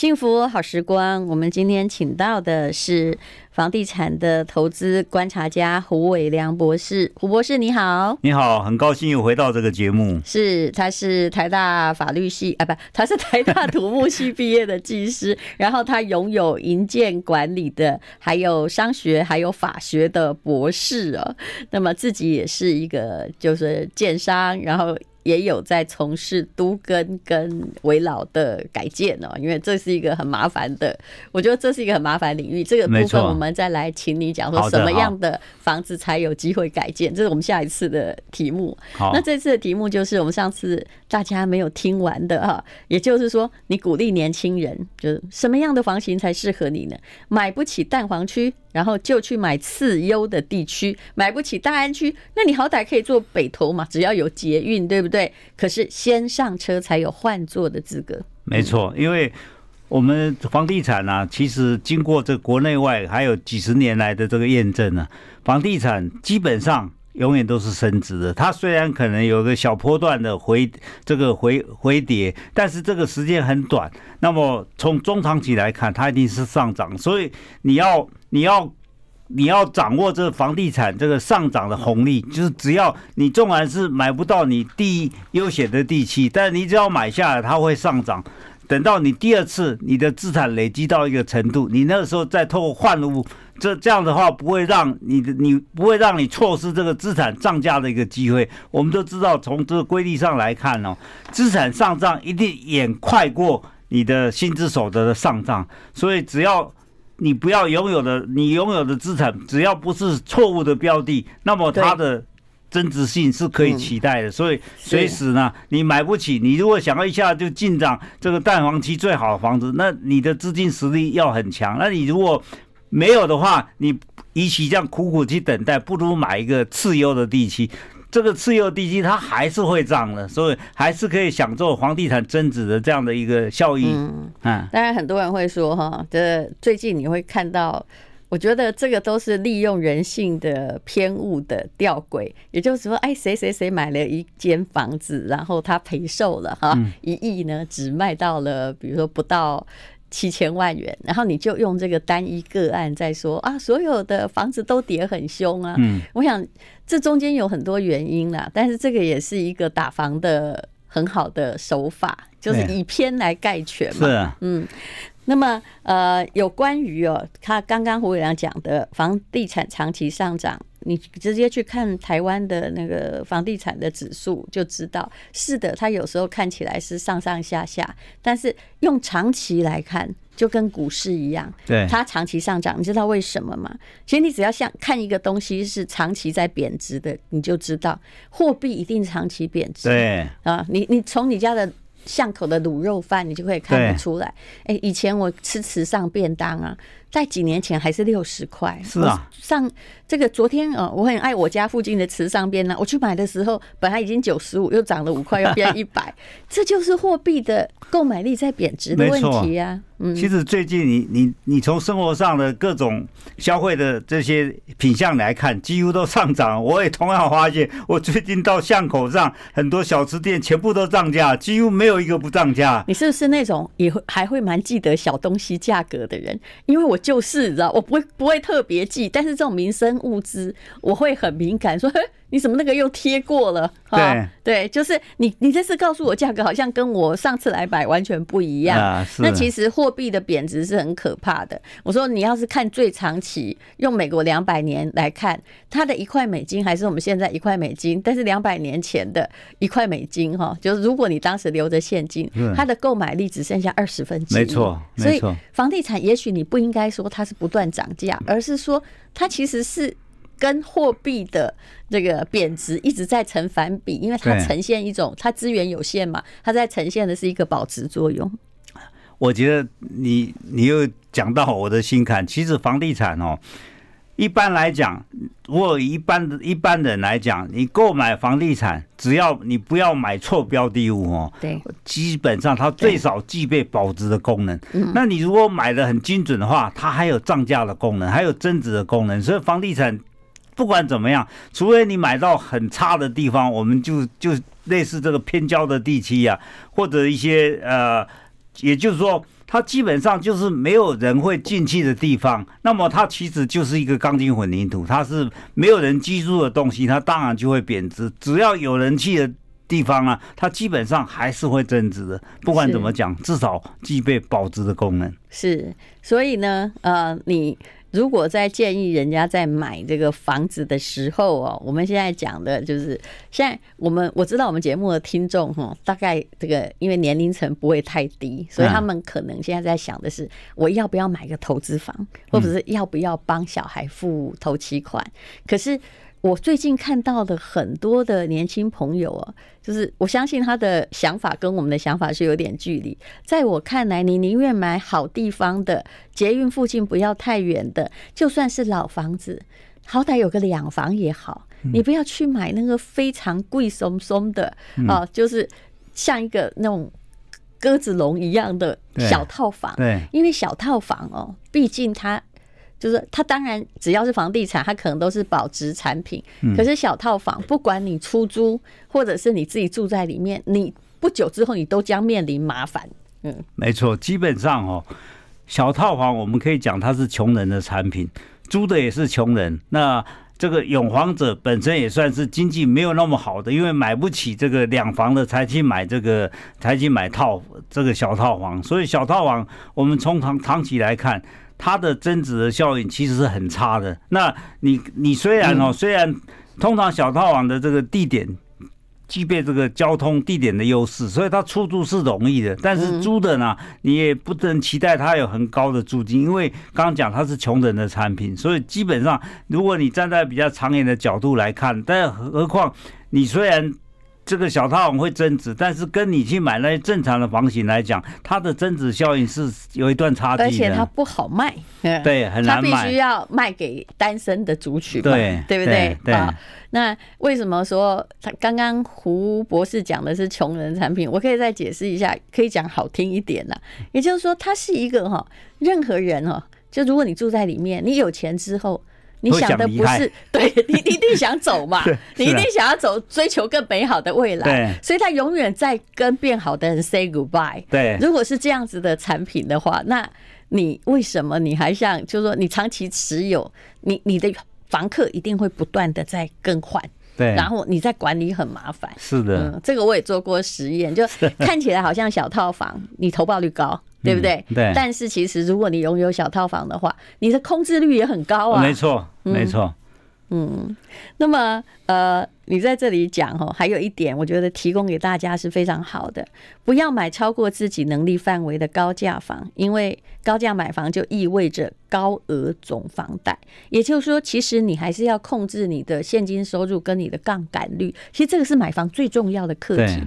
幸福好时光，我们今天请到的是房地产的投资观察家胡伟良博士。胡博士你好，你好，很高兴又回到这个节目。是，他是台大法律系啊，不，他是台大土木系毕业的技师，然后他拥有营建管理的，还有商学，还有法学的博士哦。那么自己也是一个就是建商，然后。也有在从事都跟跟围老的改建哦，因为这是一个很麻烦的，我觉得这是一个很麻烦领域。这个部分我们再来请你讲说什么样的房子才有机会改建，这是我们下一次的题目。那这次的题目就是我们上次大家没有听完的哈，也就是说你鼓励年轻人，就是什么样的房型才适合你呢？买不起蛋黄区。然后就去买次优的地区，买不起大安区，那你好歹可以坐北投嘛，只要有捷运，对不对？可是先上车才有换座的资格。没错，因为我们房地产啊，其实经过这国内外还有几十年来的这个验证呢，房地产基本上。永远都是升值的，它虽然可能有个小波段的回这个回回跌，但是这个时间很短。那么从中长期来看，它一定是上涨。所以你要你要你要掌握这个房地产这个上涨的红利，就是只要你纵然是买不到你第一优选的地契，但你只要买下来，它会上涨。等到你第二次你的资产累积到一个程度，你那个时候再透过换屋。这这样的话不会让你的你不会让你错失这个资产涨价的一个机会。我们都知道，从这个规律上来看哦，资产上涨一定远快过你的薪资所得的上涨。所以只要你不要拥有的你拥有的资产，只要不是错误的标的，那么它的增值性是可以期待的。所以随时呢，你买不起，你如果想要一下就进涨这个蛋黄期最好的房子，那你的资金实力要很强。那你如果没有的话，你与其这样苦苦去等待，不如买一个次优的地基。这个次优地基它还是会涨的，所以还是可以享受房地产增值的这样的一个效益。嗯，当然很多人会说哈，这最近你会看到，我觉得这个都是利用人性的偏误的吊诡。也就是说，哎，谁谁谁买了一间房子，然后他赔售了哈，一亿呢，只卖到了，比如说不到。七千万元，然后你就用这个单一个案在说啊，所有的房子都跌很凶啊。嗯，我想这中间有很多原因啦，但是这个也是一个打房的很好的手法，就是以偏来概全嘛。是啊，嗯。那么呃，有关于哦，他刚刚胡伟良讲的房地产长期上涨。你直接去看台湾的那个房地产的指数，就知道是的，它有时候看起来是上上下下，但是用长期来看，就跟股市一样，对，它长期上涨，你知道为什么吗？其实你只要像看一个东西是长期在贬值的，你就知道货币一定长期贬值。对啊，你你从你家的巷口的卤肉饭，你就可以看得出来。哎，以前我吃池上便当啊。在几年前还是六十块，是啊。上这个昨天啊，我很爱我家附近的池上边呢。我去买的时候，本来已经九十五，又涨了五块，又变一百。这就是货币的购买力在贬值的问题啊。嗯，其实最近你你你从生活上的各种消费的这些品相来看，几乎都上涨。我也同样发现，我最近到巷口上很多小吃店全部都涨价，几乎没有一个不涨价。你是不是那种也会还会蛮记得小东西价格的人？因为我。就是，你知道，我不会不会特别记，但是这种民生物资，我会很敏感，说，嘿。你怎么那个又贴过了？对对，就是你你这次告诉我价格好像跟我上次来买完全不一样。那其实货币的贬值是很可怕的。我说你要是看最长期，用美国两百年来看，它的一块美金还是我们现在一块美金，但是两百年前的一块美金哈，就是如果你当时留着现金，它的购买力只剩下二十分之一。没错，所以房地产也许你不应该说它是不断涨价，而是说它其实是。跟货币的这个贬值一直在成反比，因为它呈现一种它资源有限嘛，它在呈现的是一个保值作用。我觉得你你又讲到我的心坎。其实房地产哦，一般来讲，如果一般的一般人来讲，你购买房地产，只要你不要买错标的物哦，对，基本上它最少具备保值的功能。那你如果买的很精准的话，它还有涨价的功能，还有增值的功能。所以房地产。不管怎么样，除非你买到很差的地方，我们就就类似这个偏郊的地区啊，或者一些呃，也就是说它基本上就是没有人会进去的地方，那么它其实就是一个钢筋混凝土，它是没有人居住的东西，它当然就会贬值。只要有人去的地方啊，它基本上还是会增值的。不管怎么讲，至少具备保值的功能。是，所以呢，呃，你。如果在建议人家在买这个房子的时候哦，我们现在讲的就是，现在我们我知道我们节目的听众哈，大概这个因为年龄层不会太低，所以他们可能现在在想的是，我要不要买个投资房，或者是要不要帮小孩付头期款？可是。我最近看到的很多的年轻朋友啊，就是我相信他的想法跟我们的想法是有点距离。在我看来，你宁愿买好地方的，捷运附近不要太远的，就算是老房子，好歹有个两房也好。你不要去买那个非常贵松松的啊，就是像一个那种鸽子笼一样的小套房。对，因为小套房哦，毕竟它。就是它当然只要是房地产，它可能都是保值产品。可是小套房，不管你出租或者是你自己住在里面，你不久之后你都将面临麻烦。嗯，没错，基本上哦，小套房我们可以讲它是穷人的产品，租的也是穷人。那这个永房者本身也算是经济没有那么好的，因为买不起这个两房的，才去买这个，才去买套这个小套房。所以小套房我们从长长期来看。它的增值的效应其实是很差的。那你你虽然哦，虽然通常小套房的这个地点具备这个交通地点的优势，所以它出租是容易的。但是租的呢，你也不能期待它有很高的租金，因为刚刚讲它是穷人的产品，所以基本上如果你站在比较长远的角度来看，但何况你虽然。这个小套房会增值，但是跟你去买那些正常的房型来讲，它的增值效应是有一段差距的，而且它不好卖，对，很难卖。它必须要卖给单身的族群，对，对不对？对。啊，那为什么说他刚刚胡博士讲的是穷人产品？我可以再解释一下，可以讲好听一点呢。也就是说，它是一个哈，任何人哈，就如果你住在里面，你有钱之后。你想的不是，对，你一定想走嘛，你一定想要走，追求更美好的未来。对，所以他永远在跟变好的人 say goodbye。对，如果是这样子的产品的话，那你为什么你还像，就是说你长期持有，你你的房客一定会不断的在更换。对，然后你在管理很麻烦。是的，嗯，这个我也做过实验，就看起来好像小套房，你投报率高。对不对？对。但是其实，如果你拥有小套房的话，你的空置率也很高啊。没错，没错。嗯，那么呃，你在这里讲哦，还有一点，我觉得提供给大家是非常好的，不要买超过自己能力范围的高价房，因为高价买房就意味着高额总房贷。也就是说，其实你还是要控制你的现金收入跟你的杠杆率。其实这个是买房最重要的课题。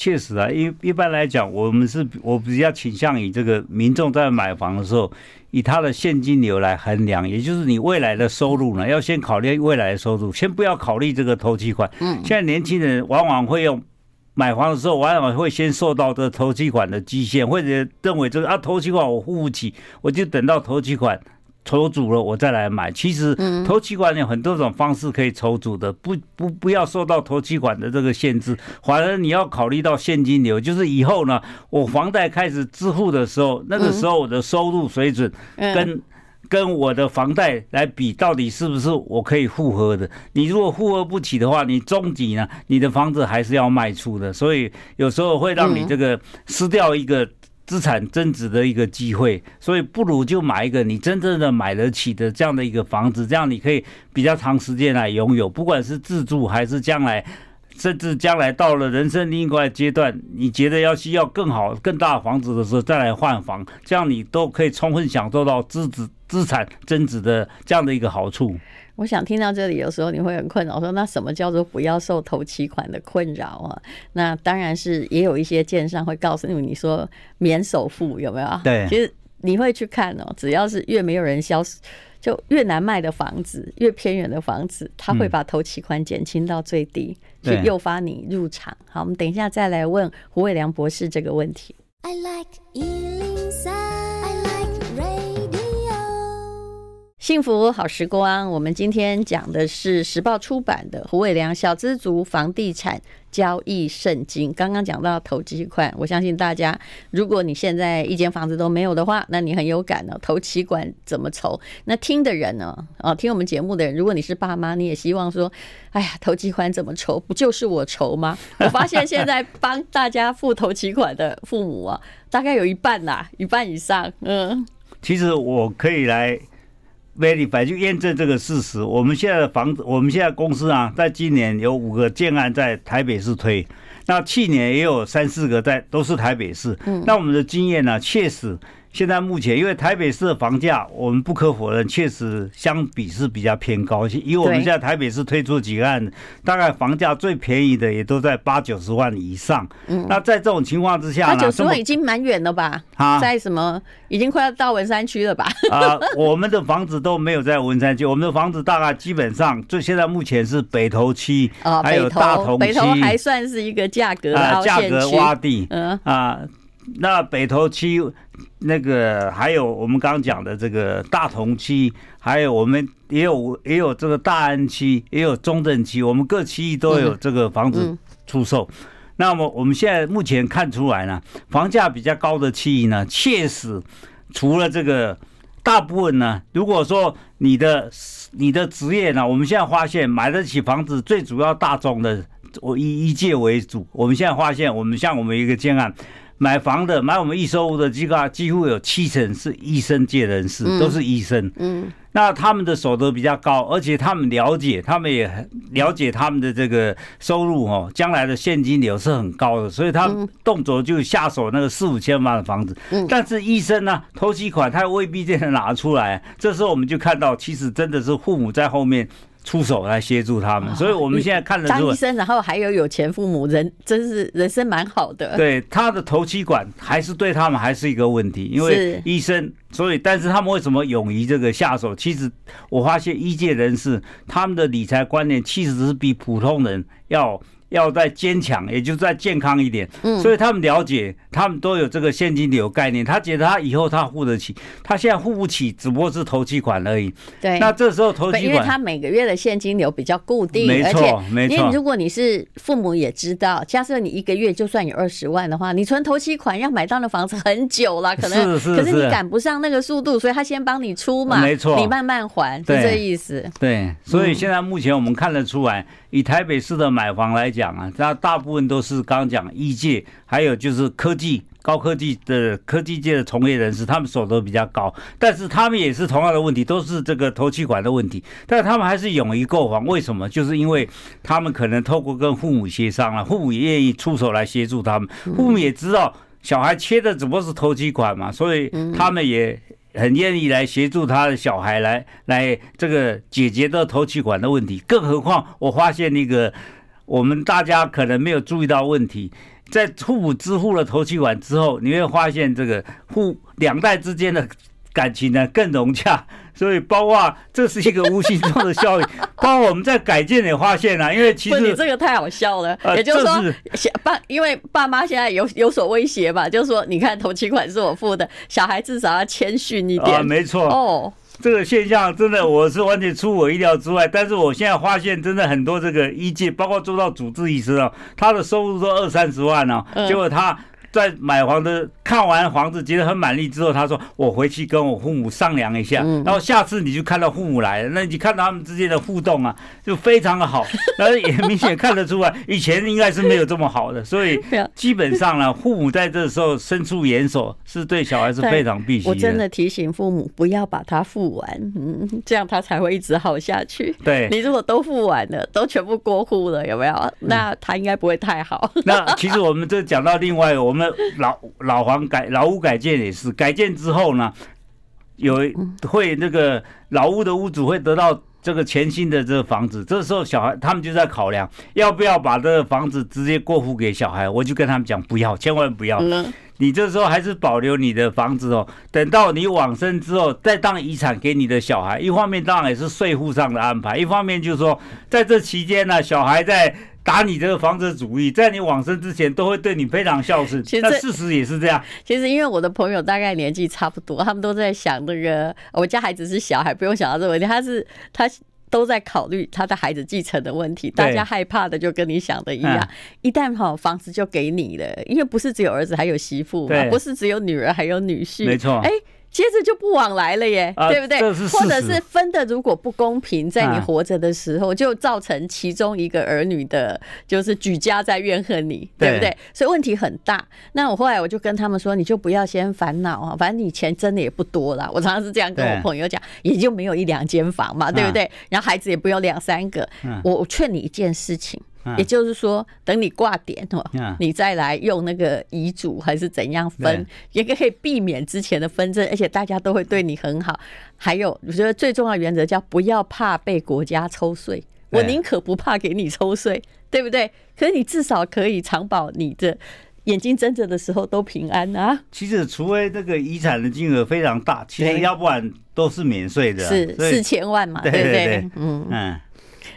确实啊，一一般来讲，我们是我比较倾向于这个民众在买房的时候，以他的现金流来衡量，也就是你未来的收入呢，要先考虑未来的收入，先不要考虑这个投期款。嗯，现在年轻人往往会用买房的时候，往往会先受到这个头期款的极限，或者认为这个啊投期款我付不起，我就等到投期款。筹足了，我再来买。其实，头期款有很多种方式可以筹足的，不不不要受到头期款的这个限制。反而你要考虑到现金流，就是以后呢，我房贷开始支付的时候，那个时候我的收入水准跟跟我的房贷来比，到底是不是我可以复合的？你如果复合不起的话，你终极呢，你的房子还是要卖出的。所以有时候会让你这个失掉一个。资产增值的一个机会，所以不如就买一个你真正的买得起的这样的一个房子，这样你可以比较长时间来拥有，不管是自住还是将来，甚至将来到了人生另外阶段，你觉得要需要更好、更大房子的时候再来换房，这样你都可以充分享受到资资资产增值的这样的一个好处。我想听到这里，有时候你会很困扰，说那什么叫做不要受头期款的困扰啊？那当然是也有一些建商会告诉你，你说免首付有没有？对，其实你会去看哦，只要是越没有人销，就越难卖的房子，越偏远的房子，他会把头期款减轻到最低，去诱发你入场。好，我们等一下再来问胡伟良博士这个问题。I like 幸福好时光，我们今天讲的是时报出版的胡伟良小资族房地产交易圣经。刚刚讲到投期款，我相信大家，如果你现在一间房子都没有的话，那你很有感呢。头期款怎么筹？那听的人呢？哦，听我们节目的人，如果你是爸妈，你也希望说，哎呀，投期款怎么筹？不就是我筹吗？我发现现在帮大家付投期款的父母啊，大概有一半啦，一半以上。嗯，其实我可以来。Verify 就验证这个事实。我们现在的房子，我们现在公司啊，在今年有五个建案在台北市推，那去年也有三四个在，都是台北市。那我们的经验呢，确实。现在目前，因为台北市的房价，我们不可否认，确实相比是比较偏高。以我们现在台北市推出几个案子，大概房价最便宜的也都在八九十万以上。嗯，那在这种情况之下，八九十万已经蛮远了吧？啊，在什么？已经快要到文山区了吧？啊，我们的房子都没有在文山区，我们的房子大概基本上，就现在目前是北投区，还有大同区，北投还算是一个价格啊，价格洼地。嗯啊。那北投区那个还有我们刚刚讲的这个大同区，还有我们也有也有这个大安区，也有中正区，我们各区域都有这个房子出售。那么我们现在目前看出来呢，房价比较高的区域呢，确实除了这个大部分呢，如果说你的你的职业呢，我们现在发现买得起房子最主要大众的，我以一界为主。我们现在发现，我们像我们一个建案。买房的买我们易收屋的几个几乎有七成是医生界人士，都是医生。嗯，那他们的所得比较高，而且他们了解，他们也很了解他们的这个收入哦，将来的现金流是很高的，所以他们动辄就下手那个四五千万的房子。嗯，但是医生呢，头期款他未必就能拿出来。这时候我们就看到，其实真的是父母在后面。出手来协助他们，所以我们现在看的是当医生，然后还有有钱父母，人真是人生蛮好的。对，他的头期管还是对他们还是一个问题，因为医生，所以但是他们为什么勇于这个下手？其实我发现医界人士他们的理财观念其实是比普通人要。要再坚强，也就再健康一点。嗯，所以他们了解，他们都有这个现金流概念。他觉得他以后他付得起，他现在付不起，只不过是头期款而已。对，那这时候头期款，因为他每个月的现金流比较固定，没错，没错。因为如果你是父母也知道，假设你一个月就算有二十万的话，你存头期款要买到那房子很久了，可能是是，可是你赶不上那个速度，所以他先帮你出嘛，没错，你慢慢还，是这意思。对，所以现在目前我们看得出来。以台北市的买房来讲啊，那大部分都是刚刚讲医界，还有就是科技、高科技的科技界的从业人士，他们所得比较高，但是他们也是同样的问题，都是这个头气管的问题，但他们还是勇于购房，为什么？就是因为他们可能透过跟父母协商了，父母也愿意出手来协助他们，父母也知道小孩缺的只不过是头期款嘛，所以他们也。很愿意来协助他的小孩来来这个解决这头气管的问题，更何况我发现那个我们大家可能没有注意到问题，在父母支付了头期款之后，你会发现这个父两代之间的。感情呢更融洽，所以包括这是一个无形中的效应。包括我们在改建也发现了、啊，因为其实你这个太好笑了。也就是说，爸因为爸妈现在有有所威胁吧，就是说，你看头期款是我付的，小孩至少要谦逊一点。啊，没错。哦，这个现象真的我是完全出我意料之外。但是我现在发现，真的很多这个医界，包括做到主治医师啊，他的收入都二三十万呢、啊，结果他。在买房的看完房子觉得很满意之后，他说：“我回去跟我父母商量一下，然后下次你就看到父母来了，那你看到他们之间的互动啊，就非常的好，但是也明显看得出来，以前应该是没有这么好的，所以 基本上呢，父母在这时候伸出援手，是对小孩是非常必须的。我真的提醒父母不要把它付完，嗯，这样他才会一直好下去。对，你如果都付完了，都全部过户了，有没有？那他应该不会太好。那其实我们这讲到另外我们。那老老房改老屋改建也是改建之后呢，有会那个老屋的屋主会得到这个全新的这个房子，这时候小孩他们就在考量要不要把这个房子直接过户给小孩。我就跟他们讲不要，千万不要。你这时候还是保留你的房子哦，等到你往生之后再当遗产给你的小孩。一方面当然也是税负上的安排，一方面就是说在这期间呢，小孩在打你这个房子主意，在你往生之前都会对你非常孝顺。其实那事实也是这样。其实因为我的朋友大概年纪差不多，他们都在想那个我家孩子是小孩，不用想到这个问题。他是他。都在考虑他的孩子继承的问题，大家害怕的就跟你想的一样，一旦好房子就给你了，因为不是只有儿子，还有媳妇嘛，不是只有女儿，还有女婿，没错，哎。接着就不往来了耶，啊、对不对？或者是分的如果不公平，在你活着的时候，就造成其中一个儿女的，就是举家在怨恨你，对不对？所以问题很大。那我后来我就跟他们说，你就不要先烦恼啊，反正你钱真的也不多啦。我常常是这样跟我朋友讲，也就没有一两间房嘛，对不对？然后孩子也不用两三个。我劝你一件事情。也就是说，等你挂点哦，你再来用那个遗嘱还是怎样分，也可以避免之前的纷争，而且大家都会对你很好。还有，我觉得最重要原则叫不要怕被国家抽税，我宁可不怕给你抽税，对不对？可是你至少可以长保你的眼睛睁着的时候都平安啊。其实，除非这个遗产的金额非常大，其实要不然都是免税的，是四千万嘛，对不对？嗯嗯。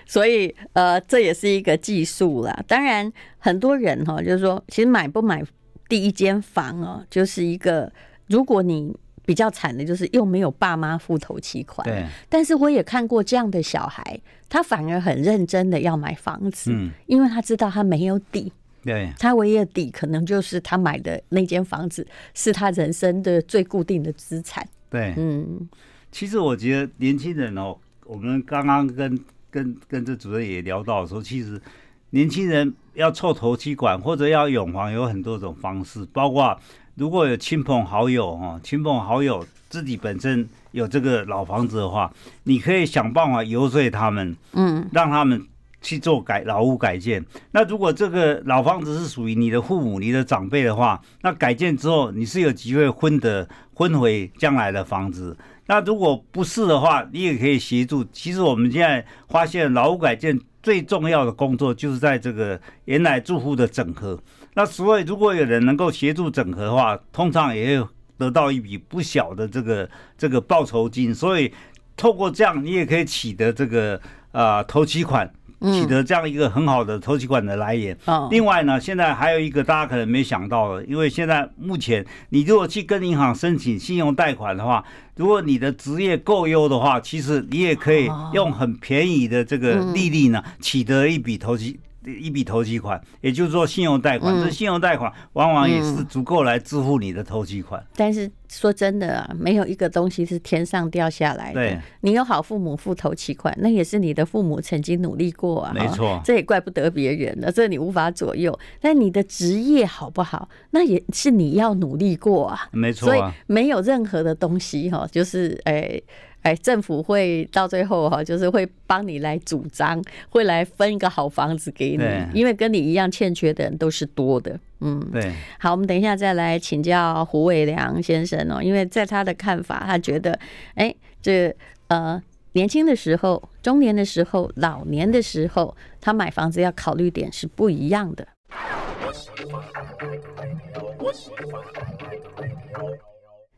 所以，呃，这也是一个技术啦。当然，很多人哈，就是说，其实买不买第一间房哦，就是一个，如果你比较惨的，就是又没有爸妈付头期款。对。但是我也看过这样的小孩，他反而很认真的要买房子，嗯，因为他知道他没有底。对。他唯一的底可能就是他买的那间房子是他人生的最固定的资产。对。嗯。其实我觉得年轻人哦，我们刚刚跟。跟跟这主任也聊到说，其实年轻人要凑头期款或者要永房有很多种方式，包括如果有亲朋好友哈，亲朋好友自己本身有这个老房子的话，你可以想办法游说他们，嗯，让他们去做改老屋改建。那如果这个老房子是属于你的父母、你的长辈的话，那改建之后你是有机会分得分回将来的房子。那如果不是的话，你也可以协助。其实我们现在发现，劳务改建最重要的工作就是在这个原来住户的整合。那所以，如果有人能够协助整合的话，通常也会得到一笔不小的这个这个报酬金。所以，透过这样，你也可以取得这个啊头期款。取得这样一个很好的投期款的来源。另外呢，现在还有一个大家可能没想到的，因为现在目前你如果去跟银行申请信用贷款的话，如果你的职业够优的话，其实你也可以用很便宜的这个利率呢，取得一笔投期。一笔投机款，也就是说信用贷款，这信用贷款往往也是足够来支付你的投机款。但是说真的啊，没有一个东西是天上掉下来的。对，你有好父母付头期款，那也是你的父母曾经努力过啊。没错，这也怪不得别人了，这你无法左右。但你的职业好不好，那也是你要努力过啊。没错，所以没有任何的东西哈，就是哎。哎，政府会到最后哈，就是会帮你来主张，会来分一个好房子给你，因为跟你一样欠缺的人都是多的。嗯，对。好，我们等一下再来请教胡伟良先生哦，因为在他的看法，他觉得，哎，这呃，年轻的时候、中年的时候、老年的时候，他买房子要考虑点是不一样的。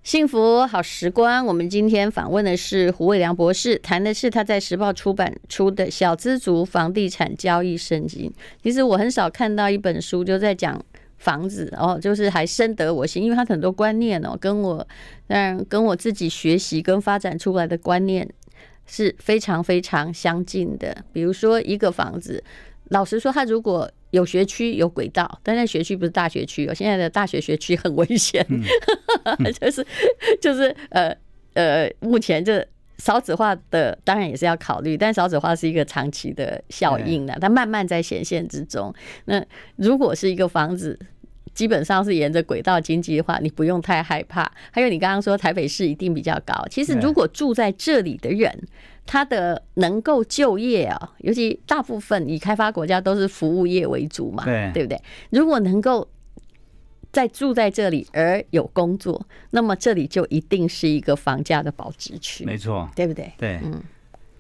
幸福好时光，我们今天访问的是胡伟良博士，谈的是他在时报出版出的《小资族房地产交易圣经》。其实我很少看到一本书就在讲房子哦，就是还深得我心，因为他很多观念哦，跟我嗯跟我自己学习跟发展出来的观念是非常非常相近的。比如说一个房子，老实说，他如果有学区有轨道，但那学区不是大学区哦。现在的大学学区很危险，就是就是呃呃，目前这少子化的当然也是要考虑，但少子化是一个长期的效应呢，它慢慢在显现之中。那如果是一个房子，基本上是沿着轨道经济的话，你不用太害怕。还有你刚刚说台北市一定比较高，其实如果住在这里的人。他的能够就业啊，尤其大部分以开发国家都是服务业为主嘛，对，对不对？如果能够在住在这里而有工作，那么这里就一定是一个房价的保值区，没错，对不对？对，嗯。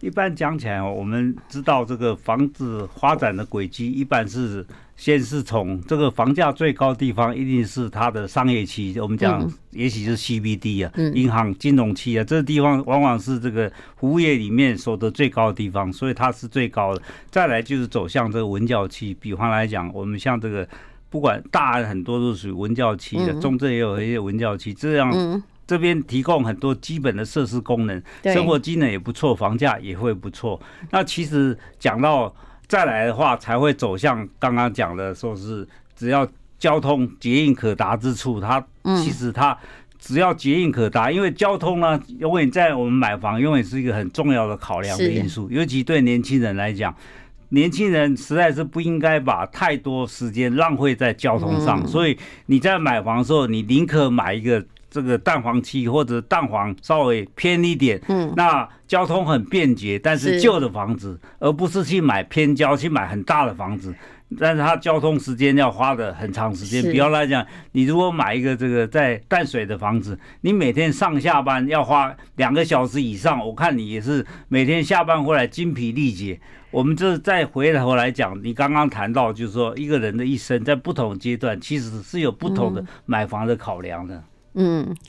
一般讲起来，我们知道这个房子发展的轨迹，一般是先是从这个房价最高的地方，一定是它的商业区，我们讲也许是 CBD 啊，银行、金融区啊，这个地方往往是这个服务业里面所得最高的地方，所以它是最高的。再来就是走向这个文教区，比方来讲，我们像这个不管大安很多都属于文教区的，中正也有一些文教区，这样这边提供很多基本的设施功能，生活机能也不错，房价也会不错。那其实讲到。再来的话，才会走向刚刚讲的，说是只要交通捷运可达之处，它其实它只要捷运可达，因为交通呢，永远在我们买房永远是一个很重要的考量的因素，尤其对年轻人来讲，年轻人实在是不应该把太多时间浪费在交通上，所以你在买房的时候，你宁可买一个。这个蛋黄区或者蛋黄稍微偏一点，嗯，那交通很便捷，但是旧的房子，而不是去买偏郊，去买很大的房子，但是它交通时间要花的很长时间。比方来讲，你如果买一个这个在淡水的房子，你每天上下班要花两个小时以上，我看你也是每天下班回来精疲力竭。我们这再回头来讲，你刚刚谈到就是说，一个人的一生在不同阶段，其实是有不同的买房的考量的。嗯，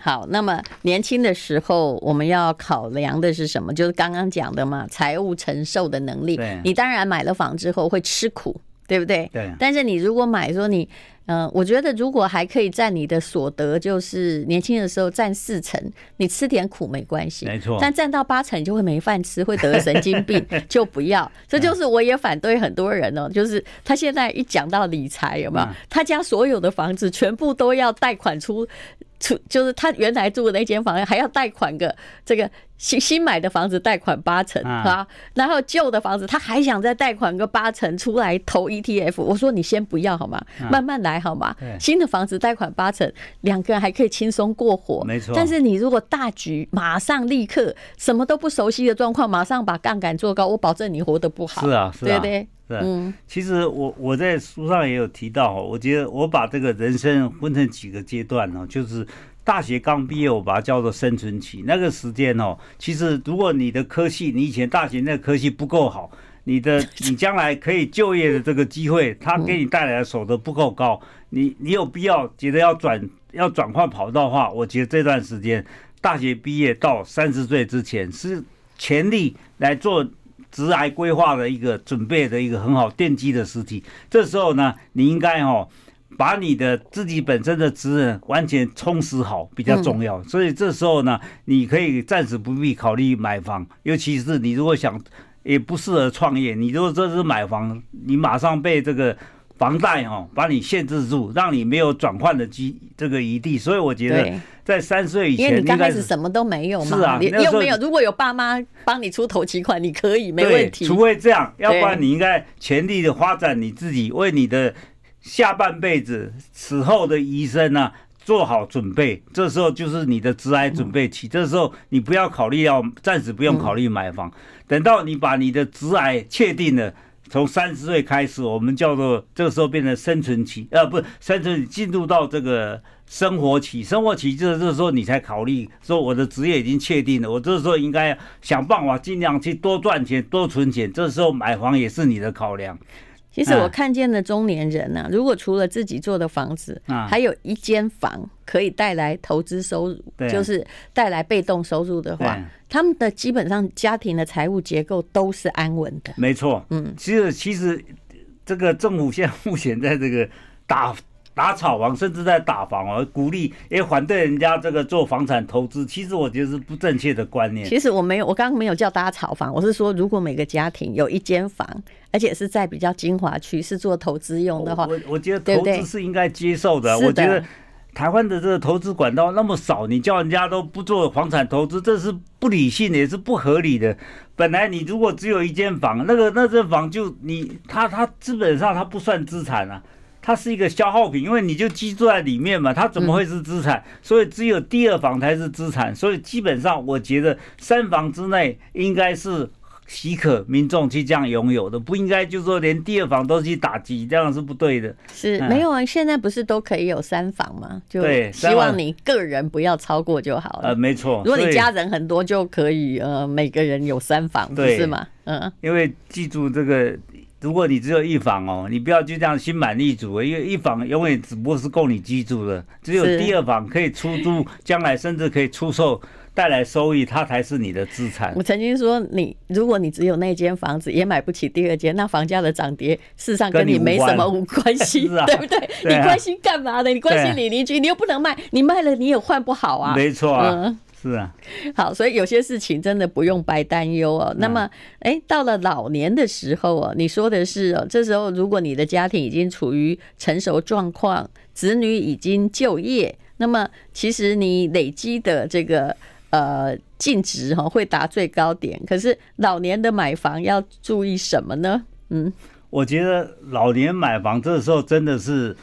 好。那么年轻的时候，我们要考量的是什么？就是刚刚讲的嘛，财务承受的能力。你当然买了房之后会吃苦，对不对？对。但是你如果买说你，嗯，我觉得如果还可以占你的所得，就是年轻的时候占四成，你吃点苦没关系。没错。但占到八成，你就会没饭吃，会得神经病，就不要。这就是我也反对很多人哦，就是他现在一讲到理财，有没有？他家所有的房子全部都要贷款出。出就是他原来住的那间房还要贷款个这个新新买的房子贷款八成啊，然后旧的房子他还想再贷款个八成出来投 ETF。我说你先不要好吗？慢慢来好吗？新的房子贷款八成，两个人还可以轻松过活。没错。但是你如果大局马上立刻什么都不熟悉的状况，马上把杠杆做高，我保证你活得不好。是啊，是啊，对对。是，其实我我在书上也有提到，我觉得我把这个人生分成几个阶段呢，就是大学刚毕业，我把它叫做生存期。那个时间哦，其实如果你的科系，你以前大学那个科系不够好，你的 你将来可以就业的这个机会，它给你带来的所得不够高，你你有必要觉得要转要转换跑道的话，我觉得这段时间大学毕业到三十岁之前是全力来做。职癌规划的一个准备的一个很好奠基的时期，这时候呢，你应该哦，把你的自己本身的职能完全充实好比较重要。所以这时候呢，你可以暂时不必考虑买房，尤其是你如果想也不适合创业，你如果这是买房，你马上被这个。房贷哈，把你限制住，让你没有转换的机这个余地，所以我觉得在三岁以前，因为你刚开始什么都没有嘛，是啊，你又没有。如果有爸妈帮你出头期款，你可以没问题。除非这样，要不然你应该全力的发展你自己，为你的下半辈子此后的余生呢做好准备。这时候就是你的职癌准备期，这时候你不要考虑要暂时不用考虑买房，等到你把你的职癌确定了。从三十岁开始，我们叫做这个时候变成生存期，呃，不是生存，进入到这个生活期。生活期就是这时候你才考虑说，我的职业已经确定了，我这时候应该想办法尽量去多赚钱、多存钱。这时候买房也是你的考量。其实我看见的中年人呢、啊，如果除了自己做的房子，还有一间房可以带来投资收入，就是带来被动收入的话，他们的基本上家庭的财务结构都是安稳的。没错，嗯，其实其实这个政府现在目前在这个打。打炒房，甚至在打房而鼓励也反对人家这个做房产投资，其实我觉得是不正确的观念。其实我没有，我刚刚没有叫大家炒房，我是说，如果每个家庭有一间房，而且是在比较精华区，是做投资用的话，我我觉得投资是应该接受的。我觉得台湾的这个投资管道那么少，你叫人家都不做房产投资，这是不理性的，也是不合理的。本来你如果只有一间房，那个那间房就你他他基本上他不算资产啊。它是一个消耗品，因为你就居住在里面嘛，它怎么会是资产？所以只有第二房才是资产。所以基本上，我觉得三房之内应该是许可民众去这样拥有的，不应该就是说连第二房都去打击，这样是不对的。是没有啊，现在不是都可以有三房吗？就希望你个人不要超过就好了。呃，没错。如果你家人很多，就可以呃每个人有三房，不是吗？嗯，因为记住这个。如果你只有一房哦，你不要就这样心满意足，因为一房永远只不过是够你居住的，只有第二房可以出租，将来甚至可以出售。带来收益，它才是你的资产。我曾经说，你如果你只有那间房子，也买不起第二间，那房价的涨跌，事实上跟你没什么无关系，对不对？你关心干嘛呢？你关心你邻居，你又不能卖，你卖了你也换不好啊。没错，嗯，是啊。好，所以有些事情真的不用白担忧哦。那么，哎，到了老年的时候哦，你说的是哦，这时候如果你的家庭已经处于成熟状况，子女已经就业，那么其实你累积的这个。呃，净值哈会达最高点，可是老年的买房要注意什么呢？嗯，我觉得老年买房这时候真的是。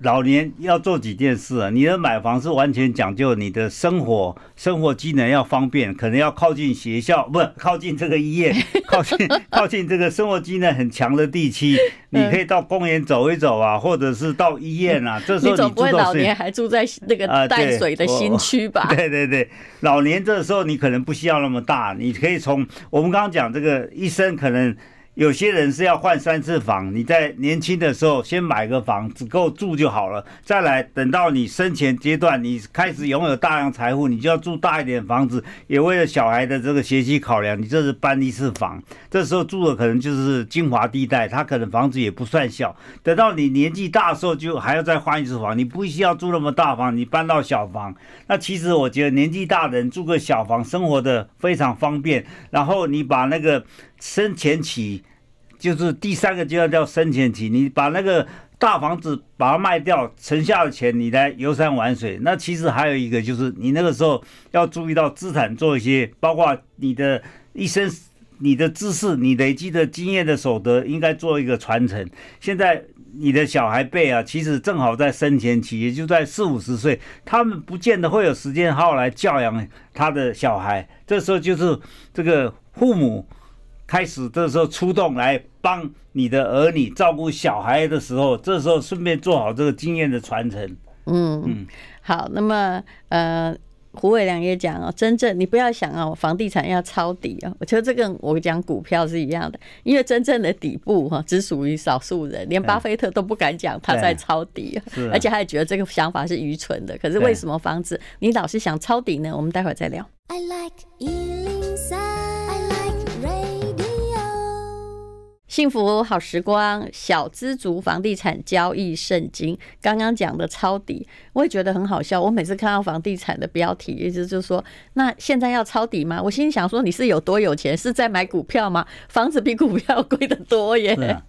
老年要做几件事啊？你的买房是完全讲究你的生活，生活机能要方便，可能要靠近学校，不是靠近这个医院，靠近靠近这个生活机能很强的地区。你可以到公园走一走啊，或者是到医院啊。这时候你总不会老年还住在那个淡水的新区吧？对对对，老年这时候你可能不需要那么大，你可以从我们刚刚讲这个医生可能。有些人是要换三次房，你在年轻的时候先买个房，只够住就好了。再来，等到你生前阶段，你开始拥有大量财富，你就要住大一点房子，也为了小孩的这个学习考量，你这是搬一次房。这时候住的可能就是精华地带，他可能房子也不算小。等到你年纪大的时候，就还要再换一次房，你不需要住那么大房，你搬到小房。那其实我觉得年纪大的人住个小房，生活的非常方便。然后你把那个。生前期就是第三个阶段叫生前期，你把那个大房子把它卖掉，剩下的钱你来游山玩水。那其实还有一个就是你那个时候要注意到资产做一些，包括你的一生、你的知识、你累积的经验的所得，应该做一个传承。现在你的小孩辈啊，其实正好在生前期，也就在四五十岁，他们不见得会有时间好好来教养他的小孩。这时候就是这个父母。开始这时候出动来帮你的儿女照顾小孩的时候，这时候顺便做好这个经验的传承。嗯嗯，好，那么呃，胡伟良也讲哦，真正你不要想哦，房地产要抄底哦，我觉得这跟我讲股票是一样的，因为真正的底部哈只属于少数人，连巴菲特都不敢讲他在抄底，而且他也觉得这个想法是愚蠢的。可是为什么房子你老是想抄底呢？我们待会儿再聊。I like 幸福好时光，小资族房地产交易圣经。刚刚讲的抄底，我也觉得很好笑。我每次看到房地产的标题，意思就是说，那现在要抄底吗？我心里想说，你是有多有钱？是在买股票吗？房子比股票贵得多耶。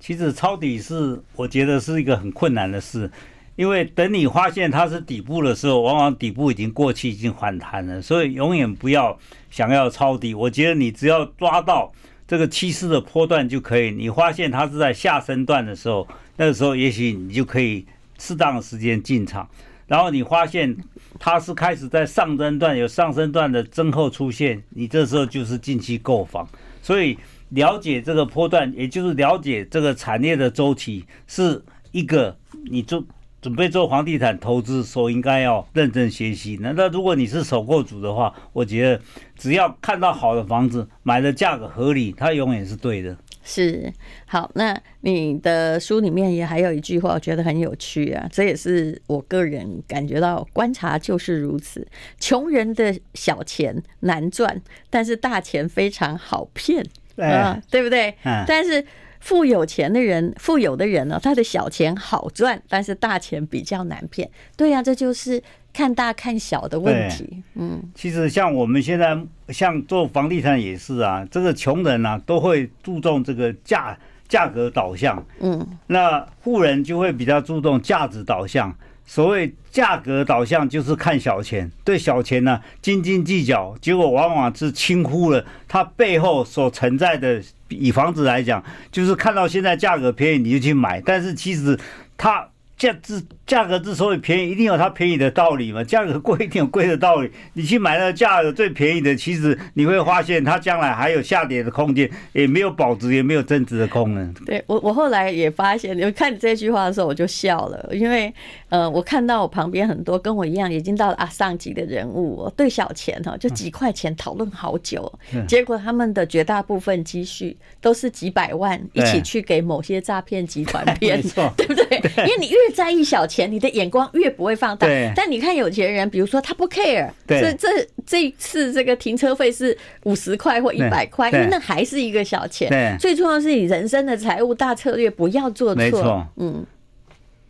其实抄底是，我觉得是一个很困难的事，因为等你发现它是底部的时候，往往底部已经过去，已经反弹了。所以永远不要想要抄底。我觉得你只要抓到。这个趋势的波段就可以，你发现它是在下升段的时候，那个时候也许你就可以适当的时间进场。然后你发现它是开始在上升段，有上升段的增厚出现，你这时候就是近期购房。所以了解这个波段，也就是了解这个产业的周期，是一个你做。准备做房地产投资，所应该要认真学习。那那如果你是首购族的话，我觉得只要看到好的房子，买的价格合理，它永远是对的。是好，那你的书里面也还有一句话，我觉得很有趣啊。这也是我个人感觉到观察就是如此：穷人的小钱难赚，但是大钱非常好骗，啊，对不对？嗯，但是。富有钱的人，富有的人呢，他的小钱好赚，但是大钱比较难骗。对呀，这就是看大看小的问题。嗯，其实像我们现在像做房地产也是啊，这个穷人呢都会注重这个价价格导向，嗯，那富人就会比较注重价值导向。所谓价格导向，就是看小钱，对小钱呢斤斤计较，结果往往是轻忽了它背后所存在的。以房子来讲，就是看到现在价格便宜你就去买，但是其实它价之价格之所以便宜，一定有它便宜的道理嘛。价格贵一定有贵的道理。你去买那个价格最便宜的，其实你会发现它将来还有下跌的空间，也没有保值，也没有增值的功能。对我，我后来也发现，你看你这句话的时候，我就笑了，因为呃，我看到我旁边很多跟我一样已经到了啊上级的人物，对小钱哈，就几块钱讨论好久，结果他们的绝大部分积蓄都是几百万一起去给某些诈骗集团骗，对不 对？因为你越在意小钱，你的眼光越不会放大。但你看有钱人，比如说他不 care，这这这一次这个停车费是五十块或一百块，因为那还是一个小钱。最重要的是你人生的财务大策略不要做错。没错，嗯。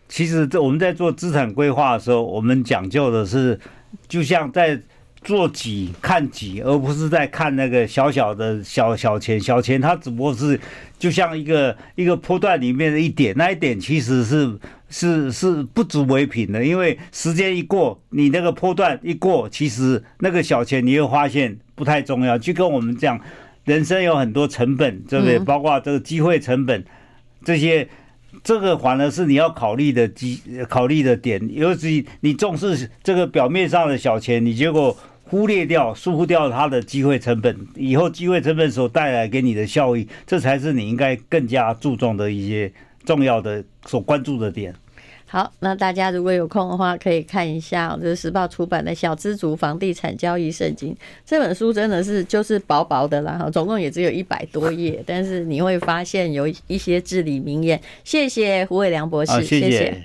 其实这我们在做资产规划的时候，我们讲究的是，就像在。做几看几，而不是在看那个小小的小小钱，小钱它只不过是就像一个一个波段里面的一点，那一点其实是是是不足为凭的，因为时间一过，你那个波段一过，其实那个小钱你会发现不太重要。就跟我们讲，人生有很多成本，对不对？包括这个机会成本，这些这个反而是你要考虑的机考虑的点，尤其你重视这个表面上的小钱，你结果。忽略掉、疏忽掉它的机会成本，以后机会成本所带来给你的效益，这才是你应该更加注重的一些重要的所关注的点。好，那大家如果有空的话，可以看一下这是时报出版的《小资族房地产交易圣经》这本书，真的是就是薄薄的啦，哈，总共也只有一百多页，但是你会发现有一些至理名言。谢谢胡伟良博士，谢谢。谢谢。